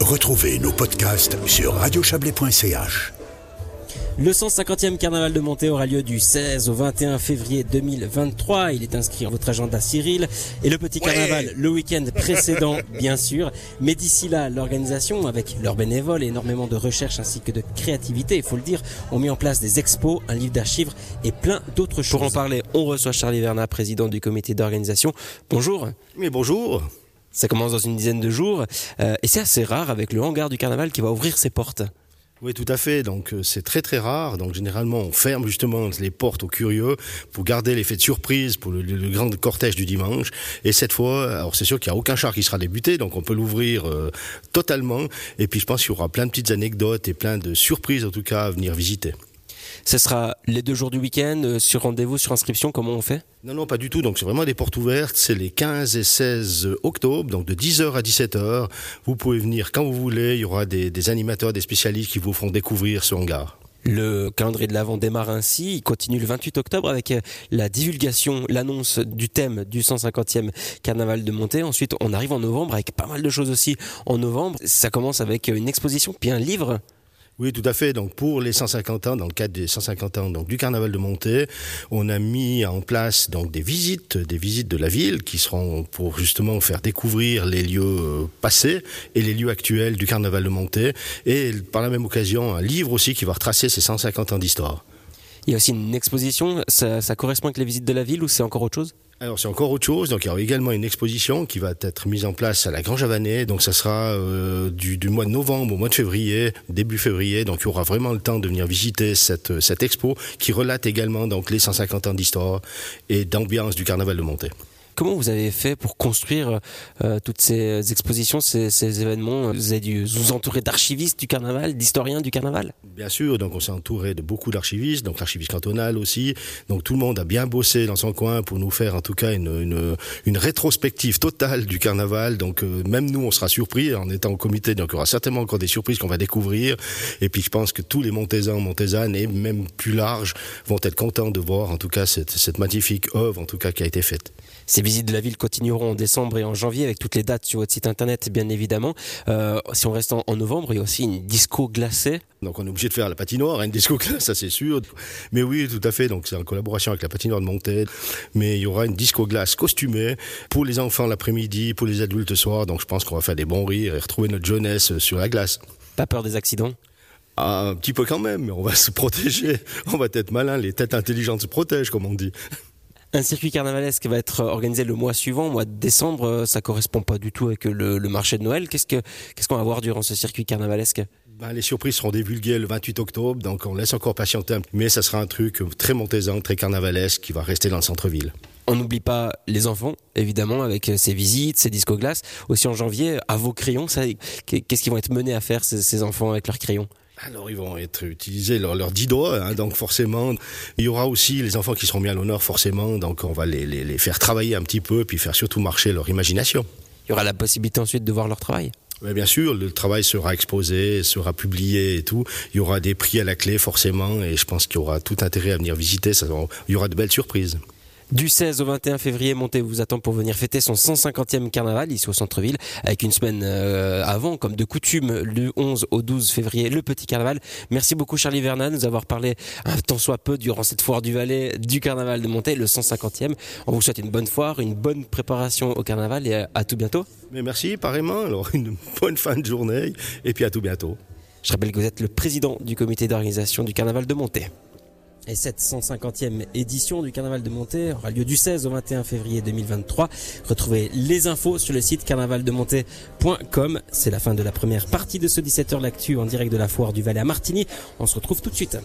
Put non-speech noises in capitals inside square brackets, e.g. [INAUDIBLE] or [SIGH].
Retrouvez nos podcasts sur radiochablais.ch. Le 150e carnaval de Montée aura lieu du 16 au 21 février 2023. Il est inscrit en votre agenda Cyril. Et le petit carnaval le week-end précédent, [LAUGHS] bien sûr. Mais d'ici là, l'organisation, avec leurs bénévoles et énormément de recherche ainsi que de créativité, il faut le dire, ont mis en place des expos, un livre d'archives et plein d'autres choses. Pour en parler, on reçoit Charlie Verna, président du comité d'organisation. Bonjour. Mais bonjour. Ça commence dans une dizaine de jours euh, et c'est assez rare avec le hangar du carnaval qui va ouvrir ses portes. Oui, tout à fait. Donc euh, c'est très très rare. Donc généralement on ferme justement les portes aux curieux pour garder l'effet de surprise pour le, grand cortège du dimanche. Et cette fois, alors c'est sûr qu'il n'y a aucun char qui sera débuté, donc on peut l'ouvrir euh, totalement. Et puis je pense qu'il y aura plein de petites anecdotes et plein de surprises en tout cas à venir visiter. Ce sera les deux jours du week-end, euh, sur rendez-vous, sur inscription, comment on fait? Non, non, pas du tout. Donc c'est vraiment des portes ouvertes. C'est les 15 et 16 octobre, donc de 10h à 17h. Vous pouvez venir quand vous voulez. Il y aura des, animateurs, des spécialistes qui vous feront découvrir ce hangar. Le calendrier de l'Avent démarre ainsi, il continue le 28 octobre avec euh, la divulgation, l'annonce du thème du 150e carnaval de Montée. Ensuite, on arrive en novembre avec pas mal de choses aussi en novembre. Ça commence avec une exposition, puis un livre oui, tout à fait. Donc pour les 150 ans, dans le cadre des 150 ans du carnaval de Montée, on a mis en place donc des visites, des visites de la ville qui seront pour justement faire découvrir les lieux euh, passés et les lieux actuels du carnaval de Montée et par la même occasion un livre aussi qui va retracer ces 150 ans d'histoire. Il y a aussi une exposition, ça, ça correspond avec les visites de la ville ou c'est encore autre chose? Alors c'est encore autre chose. Donc il y aura également une exposition qui va être mise en place à la Grange Javanais. Donc ça sera euh, du, du, mois de novembre au mois de février, début février. Donc il y aura vraiment le temps de venir visiter cette, cette expo qui relate également donc les 150 ans d'histoire et d'ambiance du carnaval de Montée. Comment vous avez fait pour construire euh, toutes ces expositions, ces, événements? Vous avez dû vous entourer d'archivistes du carnaval, d'historiens du carnaval? Bien sûr, donc on s'est entouré de beaucoup d'archivistes, donc l'archiviste cantonal aussi. Donc tout le monde a bien bossé dans son coin pour nous faire en tout cas une, une, rétrospective totale du carnaval. Donc euh, même nous, on sera surpris en étant au comité. Donc il y aura certainement encore des surprises qu'on va découvrir. Et puis je pense que tous les Montaisans, Montaisanes et même plus larges vont être contents de voir en tout cas cette, cette magnifique œuvre en tout cas qui a été faite. Visites de la ville continueront en décembre et en janvier avec toutes les dates sur votre site internet, bien évidemment. Euh, si on reste en, novembre, il y a aussi une disco glacée. Donc on est obligé de faire la patinoire, hein, une disco glacée, ça c'est sûr. Mais oui, tout à fait. Donc c'est en collaboration avec la patinoire de Montaigne. Mais il y aura une disco glace costumée pour les enfants l'après-midi, pour les adultes le soir. Donc je pense qu'on va faire des bons rires et retrouver notre jeunesse sur la glace. Pas peur des accidents? Ah, un petit peu quand même, mais on va se protéger. On va être malin, les têtes intelligentes se protègent, comme on dit. Un circuit carnavalesque va être organisé le mois suivant, mois de décembre. Euh, ça correspond pas du tout avec le, marché de Noël. Qu'est-ce que qu'est-ce qu'on va voir durant ce circuit carnavalesque? Ben, les surprises seront divulguées le 28 octobre, donc on laisse encore patienter. Mais ça sera un truc très montaisan, très carnavalesque, qui va rester dans le centre-ville. On n'oublie pas les enfants, évidemment, avec ces visites, ces disco glaces. Aussi en janvier, à vos crayons, qu'est-ce qu'ils vont être menés à faire ces enfants avec leurs crayons? Alors ils vont être utilisés leurs leur dix doigts, hein, donc forcément il y aura aussi les enfants qui seront mis à l'honneur forcément, donc on va les, les, les, faire travailler un petit peu, puis faire surtout marcher leur imagination. Il y aura la possibilité ensuite de voir leur travail? Bien sûr, le travail sera exposé, sera publié et tout. Il y aura des prix à la clé forcément, et je pense qu'il y aura tout intérêt à venir visiter. Ça, il y aura de belles surprises. Du 16 au 21 février, Monté vous attend pour venir fêter son 150e carnaval ici au centre-ville, avec une semaine euh, avant, comme de coutume, le 11 au 12 février, le petit carnaval. Merci beaucoup Charlie Verna de nous avoir parlé un tant soit peu durant cette foire du Valais du carnaval de Monté, le 150e. On vous souhaite une bonne foire, une bonne préparation au carnaval et à, tout bientôt. Mais merci, pareillement. Alors [LAUGHS] une bonne fin de journée et puis à tout bientôt. Je rappelle que vous êtes le président du comité d'organisation du carnaval de Monté. Et cette 150e édition du Carnaval de Montée aura lieu du 16 au 21 février 2023. Retrouvez les infos sur le site carnavaldemontée.com. C'est la fin de la première partie de ce 17h l'actu en direct de la foire du Valais à Martigny. On se retrouve tout de suite.